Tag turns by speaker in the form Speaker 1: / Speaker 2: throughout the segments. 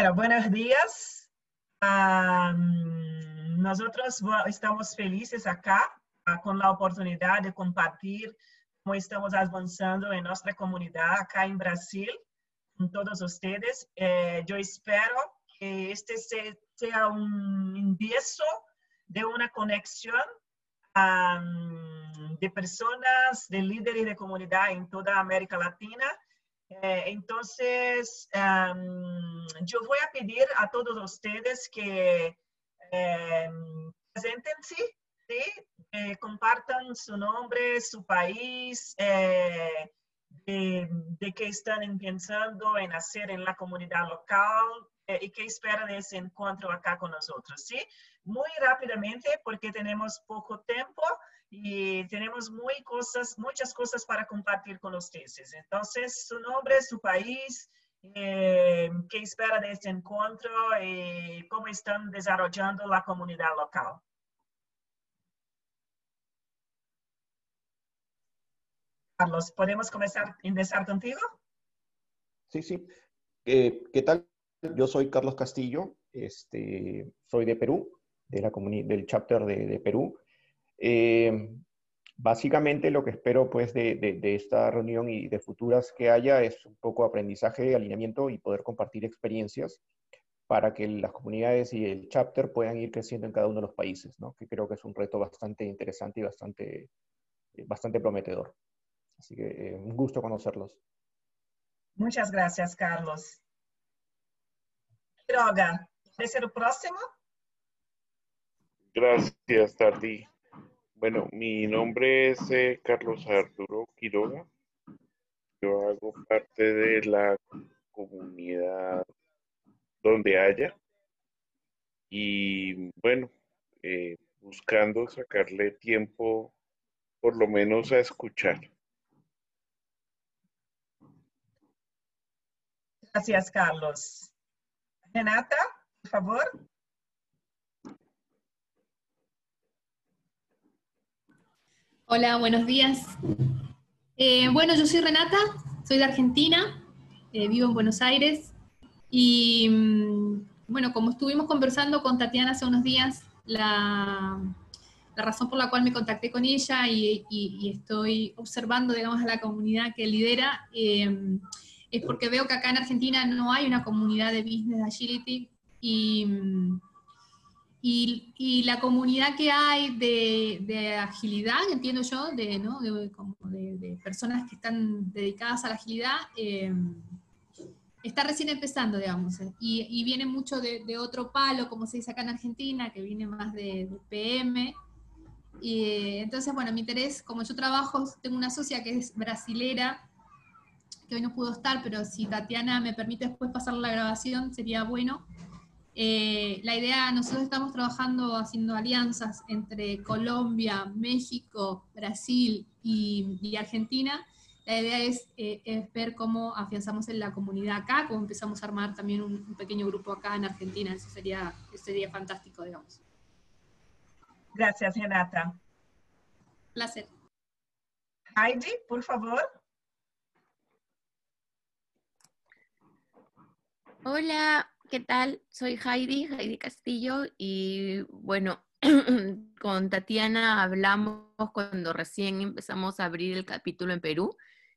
Speaker 1: Bueno, buenos días. Um, nosotros estamos felices acá uh, con la oportunidad de compartir cómo estamos avanzando en nuestra comunidad acá en Brasil con todos ustedes. Eh, yo espero que este sea un empiezo de una conexión um, de personas, de líderes de comunidad en toda América Latina Eh, entonces, um, yo voy a pedir a todos ustedes que eh, preséntense, ¿sí? eh, compartan su nombre, su país, eh, de, de, qué están pensando en hacer en la comunidad local eh, y qué esperan de ese encuentro acá con nosotros, ¿sí? Muy rápidamente, porque tenemos poco tiempo, y tenemos muy cosas, muchas cosas para compartir con ustedes. Entonces, su nombre, su país, eh, qué espera de este encuentro y cómo están desarrollando la comunidad local. Carlos, ¿podemos comenzar, empezar contigo?
Speaker 2: Sí, sí. Eh, ¿Qué tal? Yo soy Carlos Castillo, este, soy de Perú, de la del chapter de, de Perú. Eh, básicamente lo que espero pues de, de, esta reunión y de futuras que haya es un poco aprendizaje, alineamiento y poder compartir experiencias para que las comunidades y el chapter puedan ir creciendo en cada uno de los países, ¿no? que creo que es un reto bastante interesante y bastante, eh, bastante prometedor. Así que eh, un gusto conocerlos.
Speaker 1: Muchas gracias, Carlos. Quiroga, ¿es el próximo?
Speaker 3: Gracias, Tardi. Bueno, mi nombre es eh, Carlos Arturo Quiroga. Yo hago parte de la comunidad donde haya. Y bueno, eh, buscando sacarle tiempo por lo menos a escuchar.
Speaker 1: Gracias, Carlos. Renata, por favor.
Speaker 4: Hola, buenos días. Eh, bueno, yo soy Renata, soy de Argentina, eh, vivo en Buenos Aires y mm, bueno, como estuvimos conversando con Tatiana hace unos días, la, razón por la cual me contacté con ella y, estoy observando, digamos, a la comunidad que lidera eh, es porque veo que acá en Argentina no hay una comunidad de business agility y mm, y, la comunidad que hay de, agilidad, entiendo yo, de, ¿no? de, personas que están dedicadas a la agilidad, eh, está recién empezando, digamos. Eh. Y, viene mucho de, otro palo, como se dice acá en Argentina, que viene más de, PM. Y, entonces, bueno, mi interés, como yo trabajo, tengo una socia que es brasilera, que hoy no pudo estar, pero si Tatiana me permite después pasar la grabación, sería bueno eh, la idea, nosotros estamos trabajando haciendo alianzas entre Colombia, México, Brasil y, Argentina. La idea eh, es, ver cómo afianzamos en la comunidad acá, cómo empezamos a armar también un, pequeño grupo acá en Argentina. Eso sería, sería fantástico, digamos.
Speaker 1: Gracias, Renata.
Speaker 4: Placer.
Speaker 1: Heidi, por favor.
Speaker 5: Hola, ¿qué tal? Soy Heidi, Heidi Castillo, y bueno, con Tatiana hablamos cuando recién empezamos a abrir el capítulo en Perú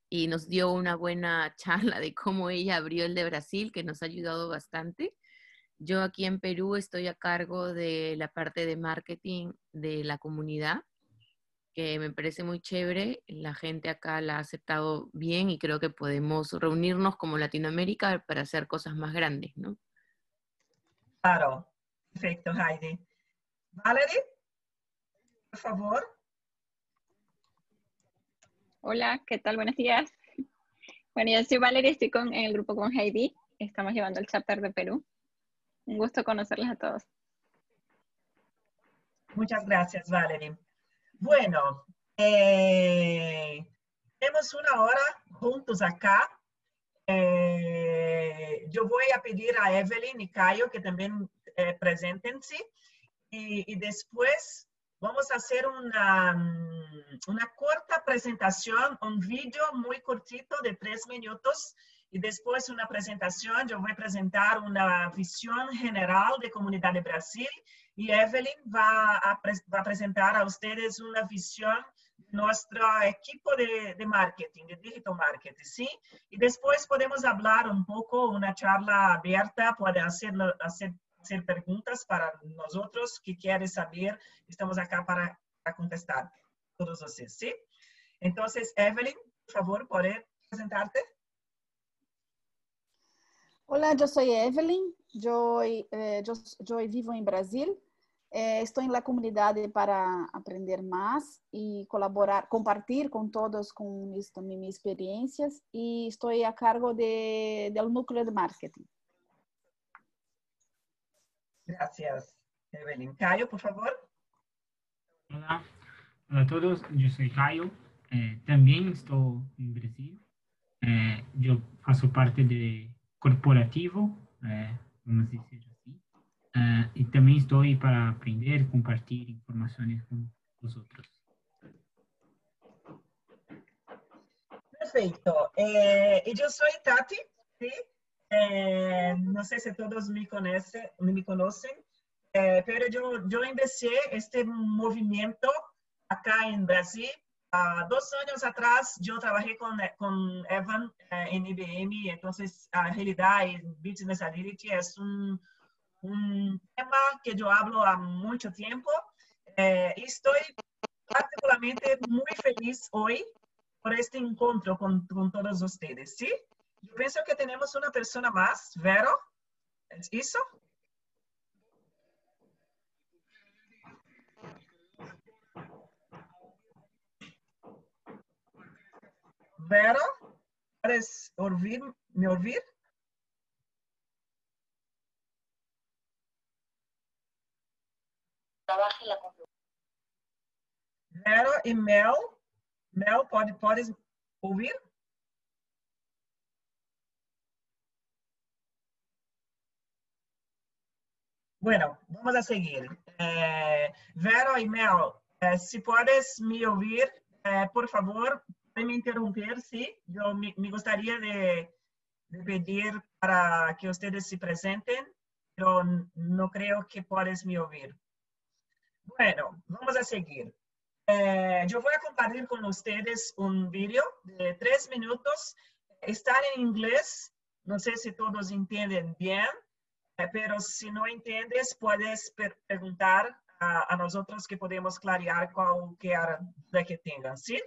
Speaker 5: y nos dio una buena charla de cómo ella abrió el de Brasil, que nos ha ayudado bastante. Yo aquí en Perú estoy a cargo de la parte de marketing de la comunidad, que me parece muy chévere. La gente acá la ha aceptado bien y creo que podemos reunirnos como Latinoamérica para hacer cosas más grandes, ¿no?
Speaker 1: Claro, perfecto, Heidi. Valerie, por favor.
Speaker 6: Hola, ¿qué tal? Buenos días. Bueno, yo soy Valerie, estoy con, en el grupo con Heidi. Estamos llevando el chapter de Perú. Un gusto conocerles a todos.
Speaker 1: Muchas gracias, Valerie. Bueno, eh, tenemos una hora juntos acá eh, yo voy a pedir a Evelyn y Cayo que también eh, preséntense y, después vamos a hacer una, mm, una corta presentación, un vídeo muy cortito de tres minutos y después una presentación. Yo voy a presentar una visión general de Comunidad de Brasil y Evelyn va a, va a presentar a ustedes una visión nossa equipe de, de, marketing, de digital marketing, sim? E depois podemos falar um pouco, uma charla aberta, pode fazer, fazer, perguntas para nós outros que querem saber, estamos aqui para, para contestar todos vocês, sim? Então, Evelyn, por favor, pode apresentar-te?
Speaker 7: Hola, yo soy Evelyn, yo, eh, yo, yo, vivo en Brasil, eh, estoy en la comunidad para aprender más y colaborar, compartir con todos con esto, mis experiencias y estoy a cargo de, del núcleo de marketing.
Speaker 1: Gracias, Evelyn. Caio, por favor.
Speaker 8: Hola, hola a todos, yo soy Caio, eh, también estoy en Brasil, yo faço parte de corporativo, é, vamos dizer assim, uh, e também estou aí para aprender, compartilhar informações com os outros.
Speaker 1: Perfeito. Eh, eu sou Tati, ¿sí? eh, não sei se todos me conhecem, me conhecem, mas eu, eu empecé este movimento acá em Brasil Uh, dos anos atrás, eu trabalhei com, com Evan uh, em IBM, então a realidade Business Agility é um, un tema que yo hablo a mucho tiempo. Eh, estoy particularmente muy feliz hoy por este encuentro con, con, todos ustedes, ¿sí? Yo pienso que tenemos una persona más, Vero. ¿Es eso? Vero, ¿puedes me oír?
Speaker 9: Trabaje la
Speaker 1: Vera y Mel, Mel, pode, ¿puedes oír? Bueno, vamos a seguir. Eh, Vero y Mel, eh, si puedes me oír, eh, por favor, me interromper, sí. Yo me, me gustaría de, de, pedir para que ustedes se presenten, pero no creo que puedes me oír. Bueno, vamos a seguir. Eh, yo voy a compartir con ustedes un video de tres minutos. Está en inglés. No sé si todos entienden bien, eh, pero si no entiendes, puedes preguntar a, a, nosotros que podemos clarear cualquier duda que tengan, ¿sí?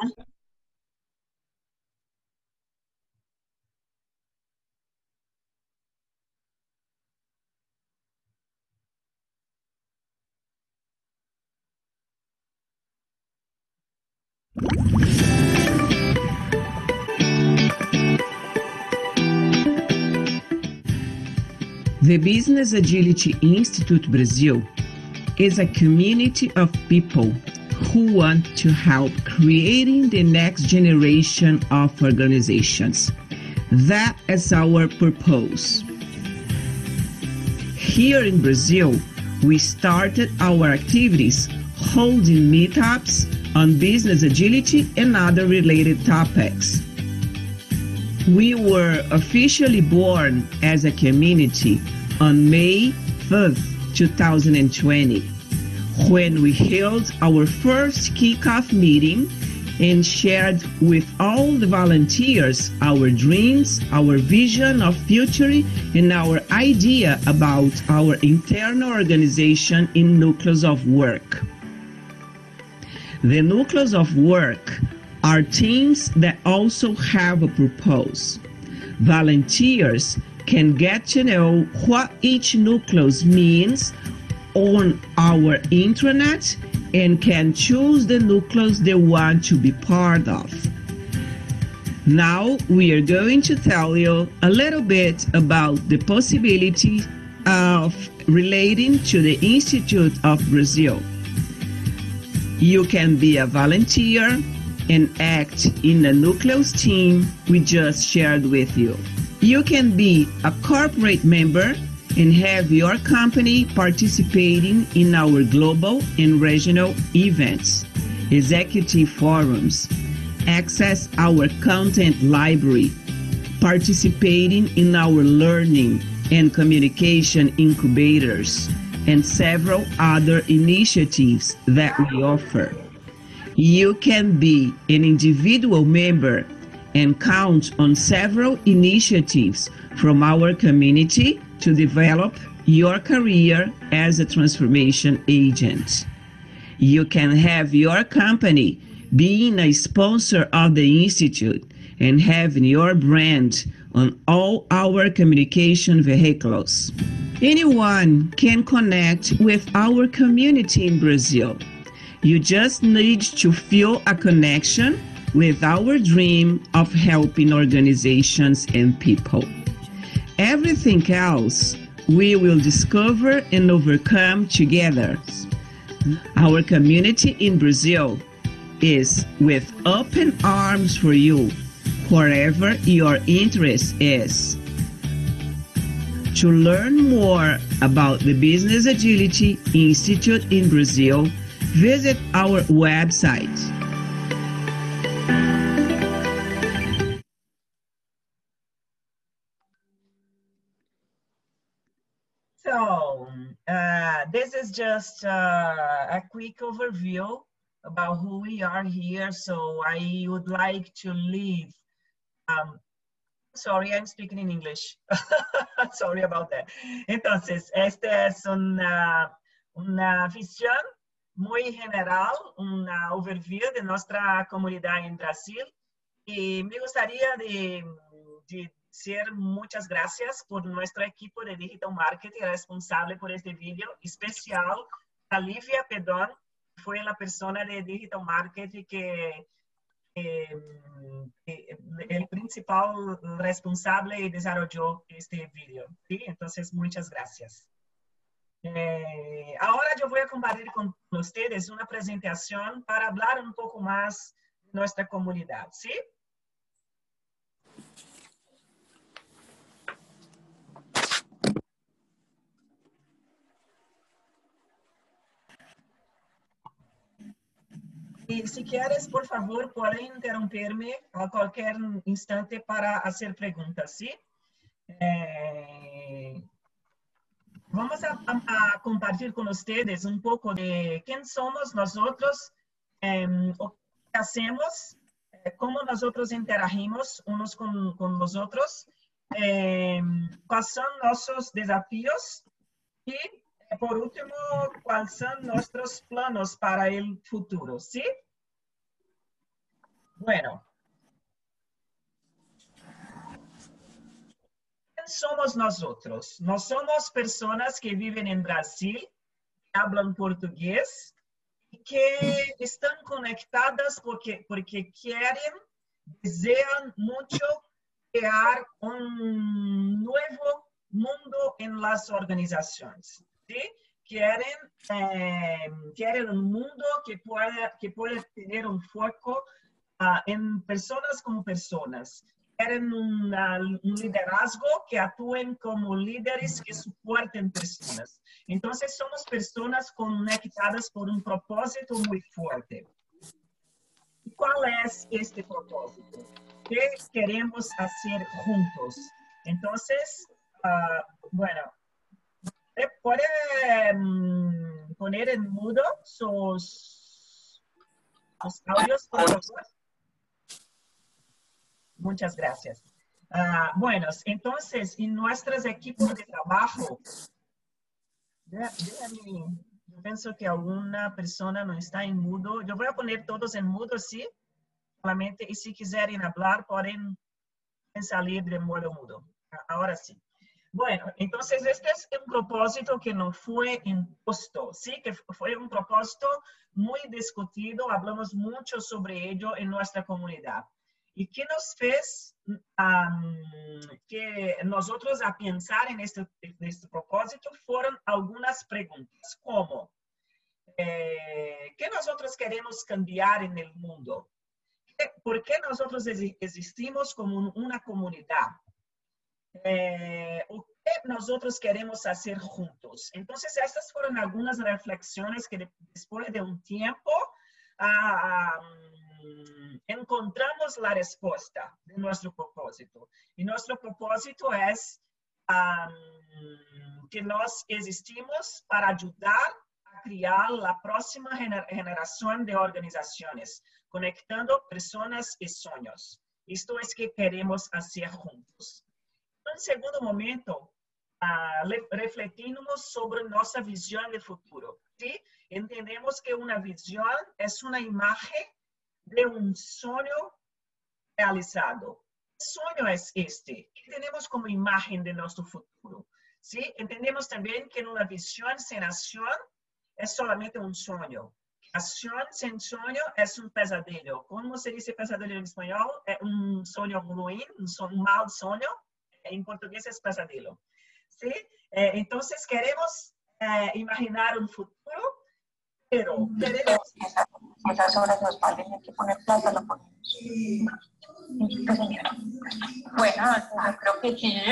Speaker 10: The Business Agility Institute Brazil is a community of people who want to help creating the next generation of organizations. That is our purpose. Here in Brazil, we started our activities holding meetups on business agility and other related topics. We were officially born as a community on May 5th, 2020 when we held our first kickoff meeting and shared with all the volunteers our dreams, our vision of future, and our idea about our internal organization in nucleus of work. The nucleus of work are teams that also have a purpose. Volunteers can get to know what each nucleus means on our intranet and can choose the nucleus they want to be part of. Now we are going to tell you a little bit about the possibility of relating to the Institute of Brazil. You can be a volunteer and act in the nucleus team we just shared with you. You can be a corporate member and have your company participating in our global and regional events, executive forums, access our content library, participating in our learning and communication incubators, and several other initiatives that we offer. You can be an individual member and count on several initiatives from our community to develop your career as a transformation agent. You can have your company being a sponsor of the Institute and having your brand on all our communication vehicles. Anyone can connect with our community in Brazil. You just need to feel a connection with our dream of helping organizations and people. Everything else we will discover and overcome together. Our community in Brazil is with open arms for you wherever your interest is. To learn more about the Business Agility Institute in Brazil, visit our website.
Speaker 1: Is just uh, a quick overview about who we are here. So I would like to leave. Um, sorry, I'm speaking in English. sorry about that. Entonces, esta es una, una visión muy general, una overview de nuestra comunidad en Brasil. Y me gustaría de, de muchas gracias por nuestro equipo de Digital Marketing responsable por este video, especial a Livia Pedón, fue la persona de Digital Marketing que, el principal responsable desarrolló este video. ¿sí? Entonces, muchas gracias. Eh, ahora yo voy a compartir con ustedes una presentación para hablar un poco más de nuestra comunidad, ¿sí? Y si quieres, por favor, pueden interrumpirme a cualquier instante para hacer preguntas, ¿sí? Eh, vamos a, a, compartir con ustedes un poco de quién somos nosotros, eh, o qué hacemos, eh, cómo nosotros interagimos unos con, con los otros, eh, cuáles son nuestros desafíos por último, ¿cuáles son nuestros planos para el futuro? ¿Sí? Bueno. ¿Quién somos nosotros? No somos personas que viven en Brasil, que hablan portugués, que están conectadas porque, porque quieren, desean mucho crear un nuevo mundo en las organizaciones. ¿Sí? Quieren, eh, quieren un mundo que pueda, que pueda tener un foco uh, en personas como personas. Quieren una, un liderazgo que actúen como líderes que soporten personas. Entonces somos personas conectadas por un propósito muy fuerte. ¿Cuál es este propósito? ¿Qué queremos hacer juntos? Entonces, uh, bueno, ¿Puede um, poner en mudo sus, sus audios, por favor? Muchas gracias. Uh, bueno, entonces, en nuestros equipos de trabajo, déjame, yo pienso que alguna persona no está en mudo. Yo voy a poner todos en mudo, sí, solamente, y si quieren hablar, pueden salir de modo mudo. Ahora sí. Bueno, entonces este es un propósito que no fue impuesto, ¿sí? Que fue un propósito muy discutido, hablamos mucho sobre ello en nuestra comunidad. ¿Y qué nos fez um, que nosotros a pensar en este, en este propósito fueron algunas preguntas, como, eh, ¿qué nosotros queremos cambiar en el mundo? ¿Por qué nosotros existimos como una comunidad? Eh, o que nosotros queremos hacer juntos. Entonces, estas fueron algunas reflexiones que después de un tiempo ah, mm, encontramos la respuesta de nuestro propósito. Y nuestro propósito es um, que nós existimos para ajudar a criar a próxima geração de organizações, conectando pessoas e sonhos. Isto é que queremos fazer juntos. Em segundo momento, uh, refletimos sobre nossa visão de futuro. ¿sí? Entendemos que uma visão é uma imagem de um sonho realizado. Que sonho é este? Que temos como imagem de nosso futuro? ¿sí? Entendemos también que una visión sin acción es solamente un sueño. Acción sin sueño es un pesadillo. ¿Cómo se dice pesadillo en español? Es un sueño ruin, un, son, un mal sueño. En portugués es pesadillo. ¿Sí? Eh, entonces queremos eh, imaginar un futuro, pero queremos...
Speaker 9: Esas horas nos valen, hay que poner plata, lo ponemos. Bueno, creo que sí,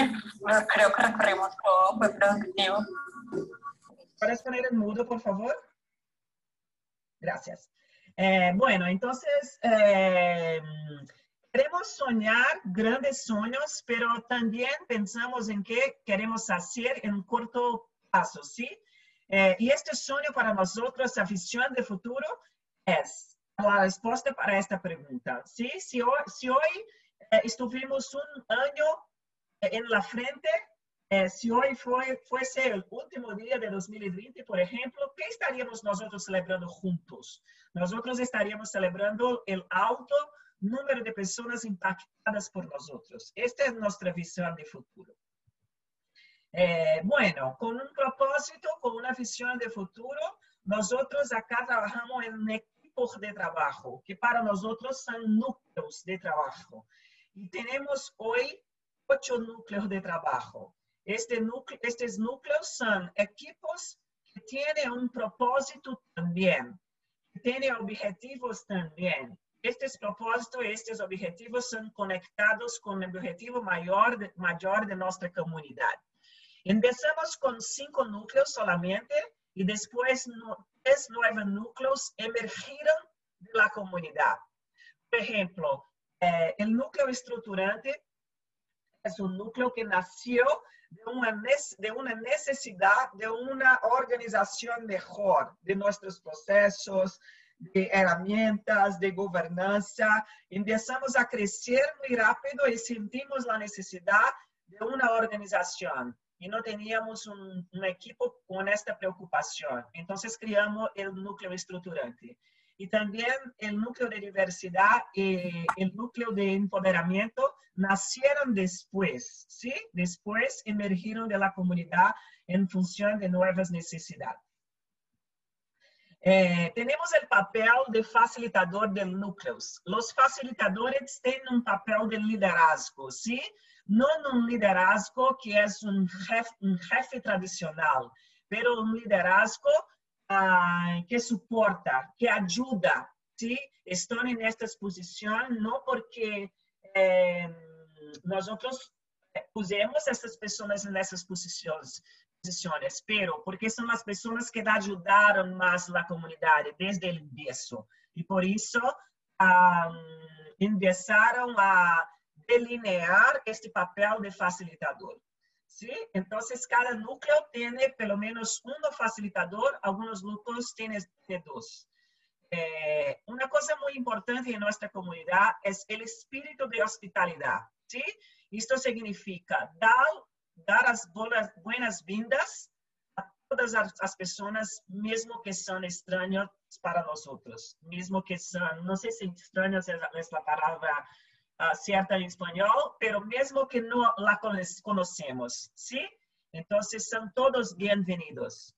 Speaker 9: creo que recorrimos todo, fue productivo.
Speaker 1: ¿Puedes poner en mudo, por favor? Gracias. Eh, bueno, entonces, eh, queremos soñar grandes sueños, pero también pensamos en qué queremos hacer en un corto plazo, ¿sí? Eh, y este sueño para nosotros, la visión de futuro, es la respuesta para esta pregunta. ¿sí? Si hoy, si hoy eh, estuvimos un año en la frente, eh, si hoy fue, fuese el último día de 2020, por ejemplo, ¿qué estaríamos nosotros celebrando juntos? Nosotros estaríamos celebrando el alto número de personas impactadas por nosotros. Esta es nuestra visión de futuro. Eh, bueno, un propósito, con una visión de futuro, nosotros acá trabajamos en de trabajo, que para nosotros son núcleos de trabajo. Y tenemos hoy ocho núcleos de trabajo. Este núcleo, estos núcleos son equipos que tienen un propósito también, que objetivos también. Estos propósitos y estos objetivos son conectados con el objetivo mayor de, mayor de nuestra comunidad. Empezamos con cinco núcleos solamente y después tres nuevos núcleos emergieron de la comunidad. Por ejemplo, eh, el núcleo estructurante es un núcleo que nació de una, de una necesidad de una organización mejor de nuestros procesos, de herramientas, de gobernanza. Empezamos a crecer muy rápido y sentimos la necesidad de una organización y no teníamos un, equipo con esta preocupación. Entonces creamos el núcleo estructurante. Y también el núcleo de diversidad y el núcleo de empoderamiento nacieron después, ¿sí? Después emergieron de la comunidad en función de nuevas necesidades. Eh, tenemos el papel de facilitador de núcleos. Los facilitadores tienen un papel de liderazgo, ¿sí? no un liderazgo que es un jefe, un jefe tradicional, pero un liderazgo uh, que soporta, que ayuda, ¿sí? Están en esta posición no porque eh, nosotros pusemos essas pessoas nessas posições, posições, pero porque são as pessoas que ajudaram mais a comunidade desde o início. E por isso, um, a delinear este papel de facilitador. ¿sí? Entonces, cada núcleo tiene pelo menos un facilitador, algunos núcleos tienen dos. Eh, cosa muy importante en nuestra comunidad es el espíritu de hospitalidad. ¿sí? Esto significa dar, dar las buenas vindas a todas las personas, mismo que son extraños para nosotros, mismo que son, no sé si extraños es, es la palabra uh, cierta en español, pero mismo que no la conocemos, ¿sí? Entonces son todos bienvenidos.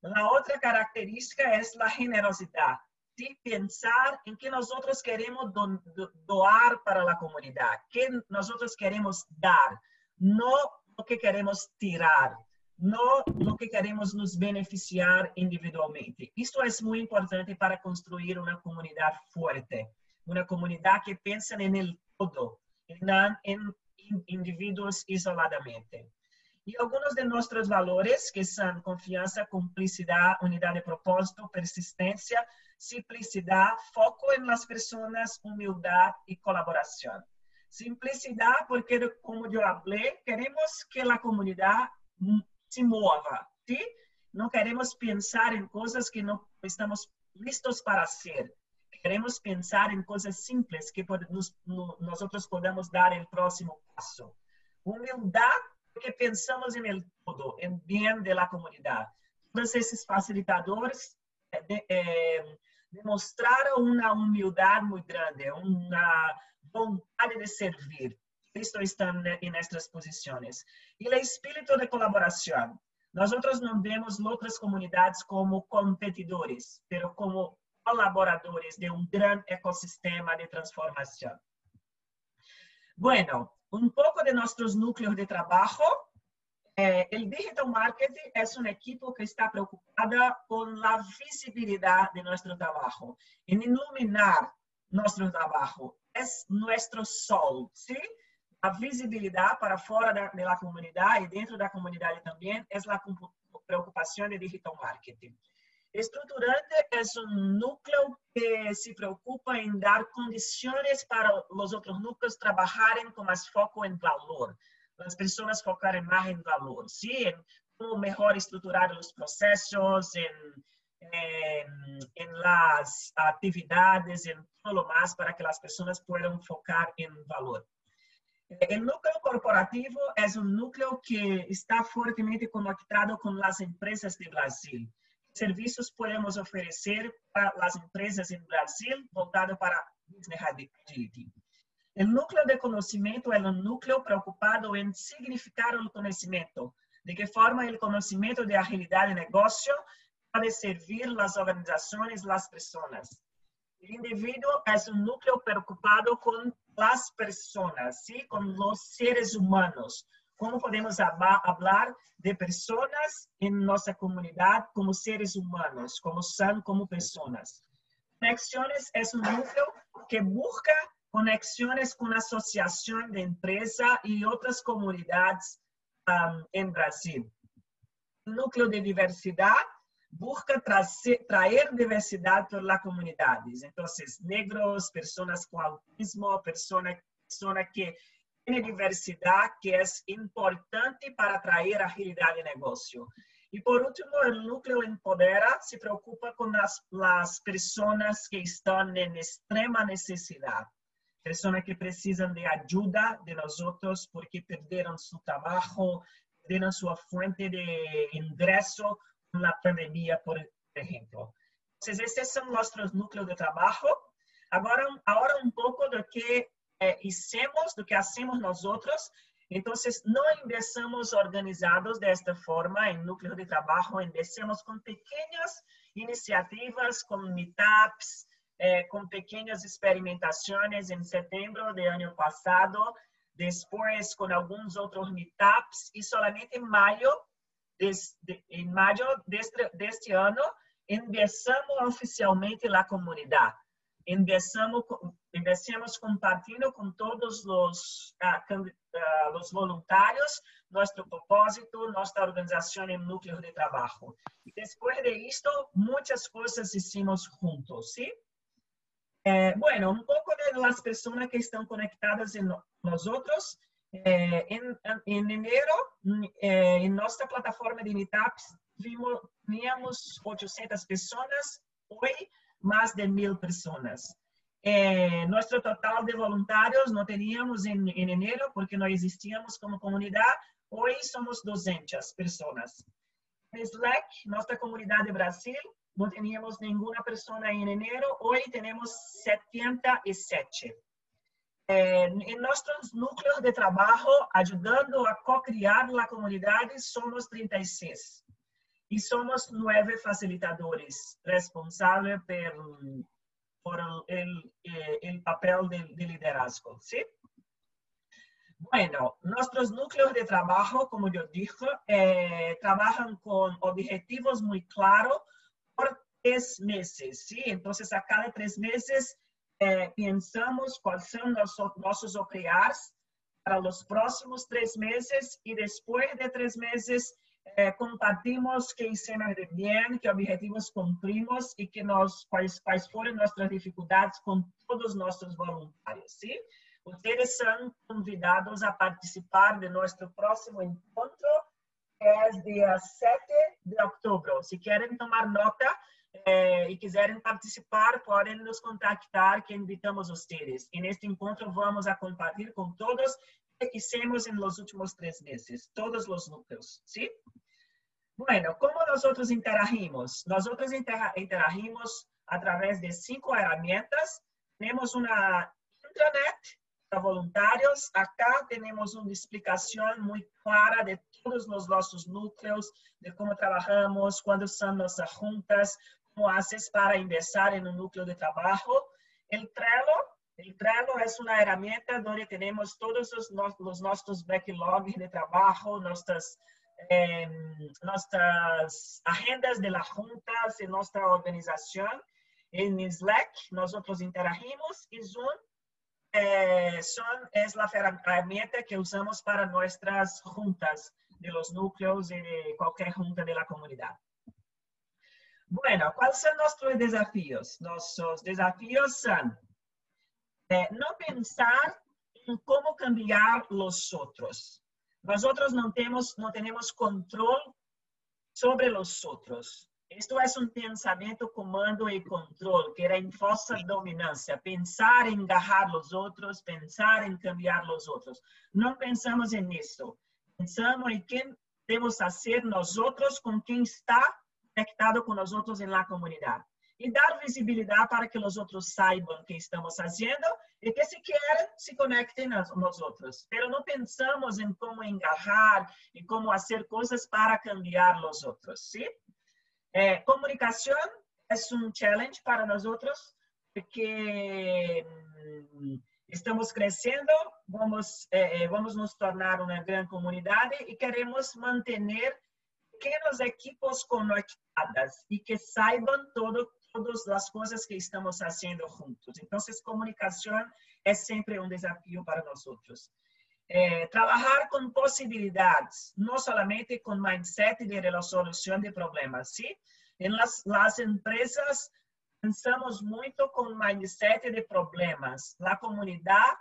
Speaker 1: La otra característica es la generosidad, ¿sí? Pensar en que nosotros queremos do, do, doar para la comunidad, que nosotros queremos dar, no lo que queremos tirar, no lo que queremos nos beneficiar individualmente. Esto es muy importante para construir una comunidad fuerte, una comunidad que piensa en el todo, en, en, indivíduos isoladamente. E alguns de nossos valores, que são confiança, cumplicidade, unidade de propósito, persistência, simplicidade, foco em las pessoas, humildade e colaboração. Simplicidade, porque, como eu falei, queremos que a comunidade se ¿sí? Não queremos pensar em coisas que não estamos listos para ser. Queremos pensar em coisas simples que nós podemos dar o próximo passo. Humildade porque pensamos em el todo, em bem da comunidade. Todos esses facilitadores eh, de, eh, demonstraram uma humildade muito grande, uma vontade de servir. Cristo está nessas posições. E o espírito de colaboração. Nós não vemos outras comunidades como competidores, mas como colaboradores de um grande ecossistema de transformação. Bueno, um pouco de nossos núcleos de trabalho. Eh, digital marketing é uma equipe que está preocupada com a visibilidade de nosso trabalho, em iluminar nosso trabalho. É nosso sol, sim? A visibilidade para fora da, da comunidade e dentro da comunidade também é a preocupação de digital marketing. Estruturante é um núcleo que se preocupa em dar condições para os outros núcleos trabalharem com mais foco em valor. As pessoas focarem mais em valor, sim, como melhor estruturar os processos, em, em, em las atividades, em tudo mais para que as pessoas possam focar em valor. O núcleo corporativo é um núcleo que está fortemente conectado com as empresas de Brasil serviços podemos oferecer para as empresas em Brasil voltado para business agility. O núcleo de conhecimento é um núcleo preocupado em significar o conhecimento, de que forma o conhecimento de agilidade de negócio pode servir as organizações, as pessoas. O indivíduo é um núcleo preocupado com as pessoas, ¿sí? com os seres humanos, como podemos falar de pessoas em nossa comunidade como seres humanos, como são como pessoas. Conexões é um núcleo que busca conexões com a associação de empresa e outras comunidades um, em Brasil. Núcleo de diversidade busca trazer, diversidade para as comunidades. Então, negros, pessoas com autismo, pessoas pessoa que diversidade que é importante para atrair agilidade de negócio. E por último, o núcleo Empodera se preocupa com as, as pessoas que estão em extrema necessidade. Pessoas que precisam de ajuda de nós outros porque perderam seu trabalho, perderam sua fonte de ingresso na pandemia, por exemplo. Então, esses são nossos núcleos de trabalho. Agora, agora um pouco do que é, hicimos, do que hacemos nós outros. Então, não empezamos organizados desta forma em núcleo de trabalho, empezamos com pequenas iniciativas, com meetups, eh, com pequenas experimentações em setembro do ano passado, depois com alguns outros meetups e somente em maio, des, de, em maio deste, deste ano, empezamos oficialmente a comunidade. Empezamos Empecemos compartilhando com todos os, uh, os voluntários nosso propósito, nossa organização em núcleo de trabalho. E depois de isto, muitas coisas hicimos juntos, ¿sí? Eh, bueno, um pouco de las pessoas que estão conectadas em nós outros. Em, em eh, em nossa plataforma de Meetups, tínhamos 800 pessoas, hoje mais de mil pessoas. Eh, nuestro total de voluntarios no teníamos en, en, enero porque no existíamos como comunidad. Hoy somos 200 personas. En Slack, nuestra comunidad de Brasil, no teníamos ninguna persona en enero. Hoy tenemos 77. Eh, en nuestros núcleos de trabajo, ayudando a co-crear la comunidad, somos 36. Y somos nueve facilitadores responsables por por el, eh, el papel de, de, liderazgo, ¿sí? Bueno, nuestros núcleos de trabajo, como yo dije, eh, trabajan con objetivos muy claros por tres meses, ¿sí? Entonces, a cada tres meses eh, pensamos cuáles son los, nuestros OKRs para los próximos tres meses y después de tres meses eh, compartimos qué hicimos de bien, qué objetivos cumplimos y que nos, cuáles, cuáles fueron nuestras dificultades con todos nuestros voluntarios, ¿sí? Ustedes son convidados a participar de nuestro próximo encuentro, que es día 7 de octubre. Si quieren tomar nota eh, y quieren participar, pueden nos contactar que invitamos a ustedes. En este encuentro vamos a compartir con todos lo que hicimos en los últimos tres meses, todos los núcleos, ¿sí? Bueno, ¿cómo nosotros interagimos? Nosotros interagimos a través de cinco herramientas. Tenemos una intranet para voluntarios. Acá tenemos una explicación muy clara de todos los nuestros núcleos, de cómo trabajamos, cuándo son nuestras juntas, haces para ingresar en un núcleo de trabajo. El Trello, el Trello es una herramienta donde tenemos todos los, los nuestros backlogs de trabajo, nuestras, eh, nuestras agendas de las juntas en nuestra organización. En Slack nosotros interagimos y Zoom eh, son, es la herramienta que usamos para nuestras juntas de los núcleos y de cualquier junta de la comunidad. Bueno, ¿cuáles son nuestros desafíos? Nuestros desafíos son eh, no pensar en cómo cambiar los otros. Nosotros no tenemos, no tenemos control sobre los otros. Esto es un pensamiento comando y control, que era en falsa dominancia, pensar en engajar los otros, pensar en cambiar los otros. No pensamos en esto. Pensamos en qué debemos hacer nosotros con quien está conectado con nosotros en la comunidad. Y dar visibilidad para que los otros saiban qué estamos haciendo y que si quieren se conecten a nosotros. Pero no pensamos en cómo engajar y cómo hacer cosas para cambiar los otros, ¿sí? Eh, comunicación es un challenge para nosotros porque mm, estamos creciendo, vamos, eh, vamos nos tornar una gran comunidad y queremos mantener pequenos equipos conectados y que saiban todo, todas las cosas que estamos haciendo juntos. Entonces, comunicación es siempre un desafío para nosotros. Eh, trabajar con posibilidades, no solamente con mindset de resolución de problemas, ¿sí? En las, las empresas pensamos mucho con mindset de problemas. La comunidad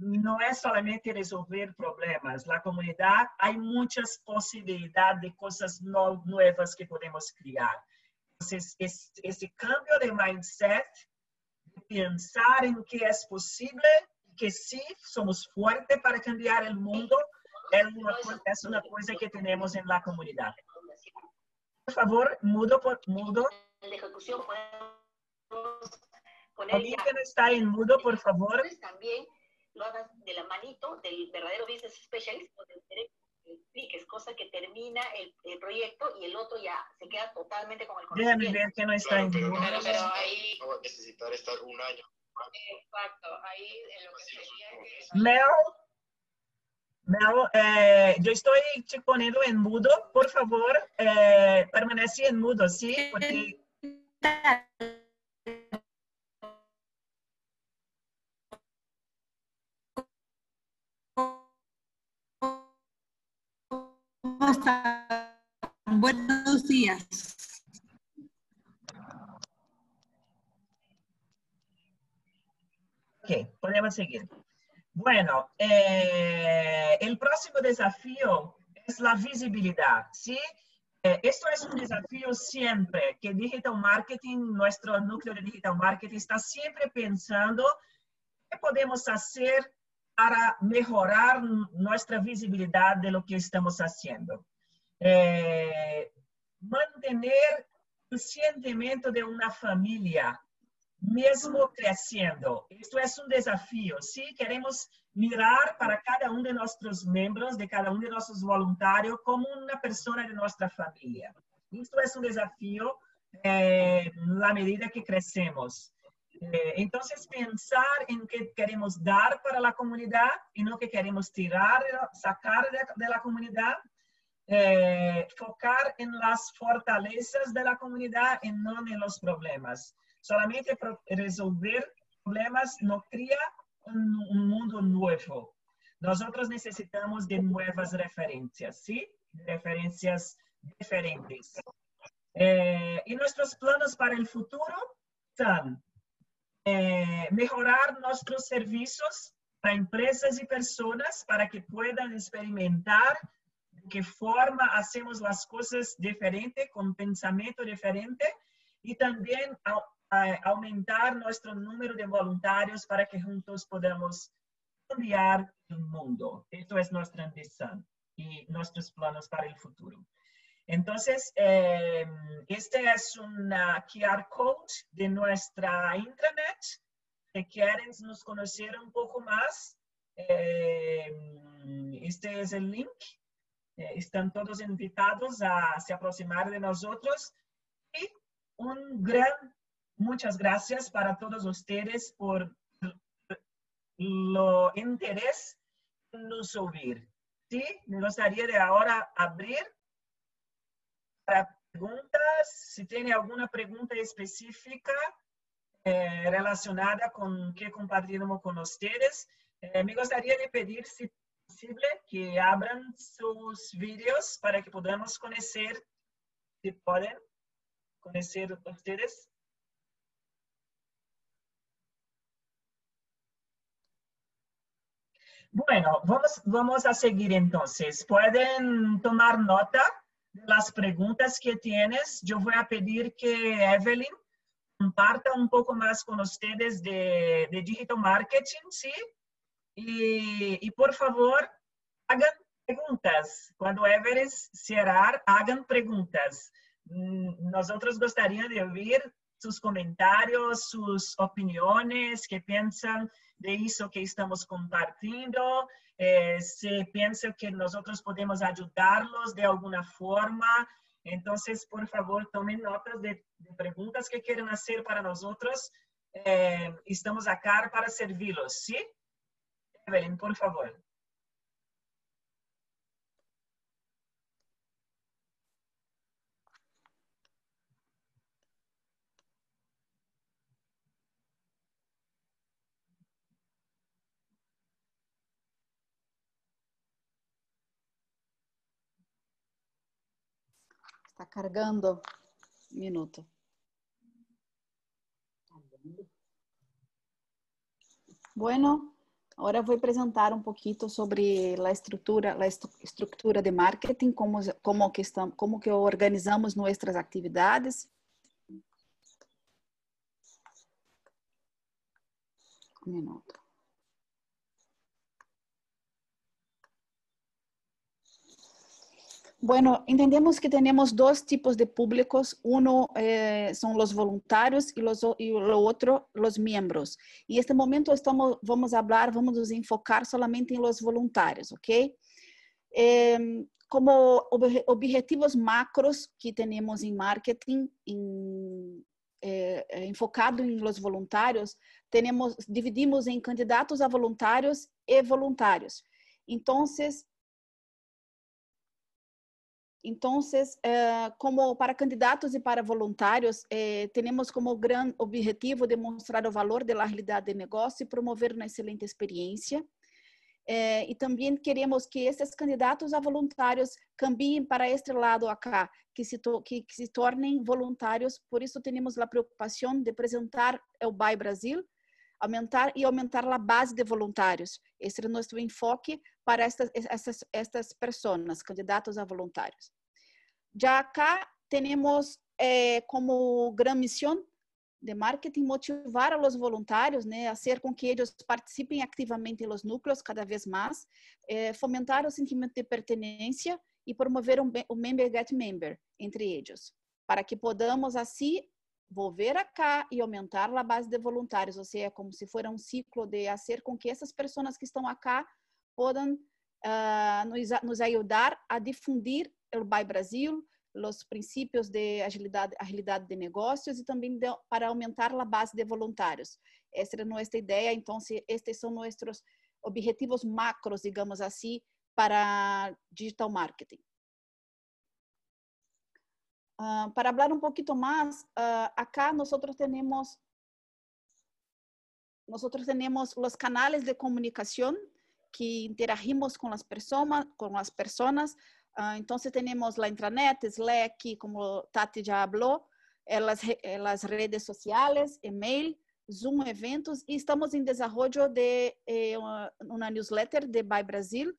Speaker 1: no es solamente resolver problemas. La comunidad hay muchas posibilidades de cosas no, nuevas que podemos crear. Entonces, es, ese cambio de mindset, de pensar en que es posible, que sí, somos fuertes para cambiar el mundo, es una, es una cosa que tenemos en la comunidad. Por favor, mudo por mudo.
Speaker 11: De ejecución podemos
Speaker 1: poner ¿Alguien que no está en mudo, por favor?
Speaker 11: También lo hagas de la manito del verdadero business specialist o del que expliques, cosa que termina el, el, proyecto y el otro ya se queda totalmente con el conocimiento.
Speaker 1: Déjame ver que no está en mudo.
Speaker 11: Pero, pero ahí...
Speaker 12: No va a necesitar estar un año.
Speaker 11: Exacto, ahí en lo que sería que...
Speaker 1: Mel, Mel eh, yo estoy te poniendo en mudo, por favor, eh, permanece en mudo, ¿sí? Porque...
Speaker 13: Días.
Speaker 1: Ok, podemos seguir. Bueno, eh, el próximo desafío es la visibilidad, ¿sí? Eh, esto es un desafío siempre, que Digital Marketing, nuestro núcleo de Digital Marketing, está siempre pensando qué podemos hacer para mejorar nuestra visibilidad de lo que estamos haciendo. Eh, mantener el sentimiento de una familia, mesmo crescendo. Isto é um desafio. Se queremos mirar para cada um de nossos membros, de cada um de nossos voluntários, como uma pessoa de nossa família. Isto é um desafio eh, na medida que crescemos. Eh, então, pensar em que queremos dar para a comunidade e não que queremos tirar, sacar de, la comunidade, eh, focar em las fortalezas de la comunidade e não em los problemas. Solamente resolver problemas no cria un, un mundo nuevo. nosotros necesitamos de nuevas referencias, ¿sí? Referencias diferentes. Eh, y nuestros planos para el futuro son eh, mejorar nuestros servicios para empresas y personas para que puedan experimentar qué forma hacemos las cosas diferente, con pensamiento diferente, y también a- a- aumentar nuestro número de voluntarios para que juntos podamos cambiar el mundo. Esto es nuestra ambición y nuestros planos para el futuro. Entonces, eh, este es un QR code de nuestra intranet. Si quieren nos conocer un poco más, eh, este es el link. Eh, están todos invitados a se aproximar de nosotros. Y un gran, muchas gracias para todos ustedes por lo interés en nos oír. Sí, me gustaría de ahora abrir para preguntas. Si tiene alguna pregunta específica eh, relacionada con qué compartimos con ustedes, eh, me gustaría de pedir, si que abran sus vídeos para que podamos conocer, si pueden, conocer ustedes. Bueno, vamos, vamos a seguir entonces. Pueden tomar nota de las preguntas que tienes. Yo voy a pedir que Evelyn comparta un poco más con ustedes de, de digital marketing, ¿sí? Y, y por favor, hagan preguntas. Cuando Evelyn cerrar, hagan preguntas. Mm, Nosotros gostaríamos de oír sus comentarios, sus opiniones, qué piensan de eso que estamos compartiendo, eh, si piensan que nosotros podemos ayudarlos de alguna forma. Entonces, por favor, tomen notas de, de preguntas que quieren hacer para nosotros. Eh, estamos acá para servirlos, ¿sí? Evelyn, por favor.
Speaker 7: Está cargando. Un minuto. Bueno, ahora voy a presentar un poquito sobre la estructura, la estru- estructura de marketing, como, como, que estamos, como que organizamos nuestras actividades. Un minuto. Bueno, entendemos que tenemos dos tipos de públicos. Uno eh, son los voluntarios y, los, o- y lo otro, los miembros. Y este momento estamos, vamos a hablar, vamos nos enfocar solamente en los voluntarios, ¿ok? Em, como obje- objetivos macros que tenemos en marketing, em, eh, eh, enfocado em los voluntários, tenemos, dividimos em candidatos a voluntários e voluntários. Entonces, Entonces, eh, como para candidatos e para voluntários, eh, temos como grande objetivo demonstrar o valor da realidade de negócio e promover uma excelente experiência. Eh, e também queremos que esses candidatos a voluntários cambiem para este lado acá, que se, que, que se tornem voluntários. Por isso, temos a preocupação de apresentar o BAI Brasil, aumentar e aumentar a base de voluntários. Esse é o nosso enfoque para estas, estas, estas pessoas, candidatos a voluntários. Já cá temos eh, como grande missão de marketing motivar a los voluntários, né, a ser com que eles participem ativamente nos núcleos cada vez mais, eh, fomentar o sentimento de pertenência e promover um, o member get member entre eles, para que podamos assim volver acá e aumentar a base de voluntários, ou seja, como se fosse um ciclo de fazer com que essas pessoas que estão acá podem ah, nos, a- nos ajudar a difundir o Buy Brasil, os princípios de agilidade, agilidade de negócios e também de- para aumentar a base de voluntários. Essa é a nossa ideia, então, estes são nossos objetivos macros, digamos assim, para digital marketing. Ah, para falar um pouquinho mais, ah, acá nós temos nosotros tenemos los canales de comunicación que interagimos com as pessoas, com as pessoas. Uh, então, temos a intranet, Slack, como Tati já falou, as, as redes sociais, e-mail, Zoom eventos, e estamos em desenvolvimento de eh, uma newsletter de By Brasil,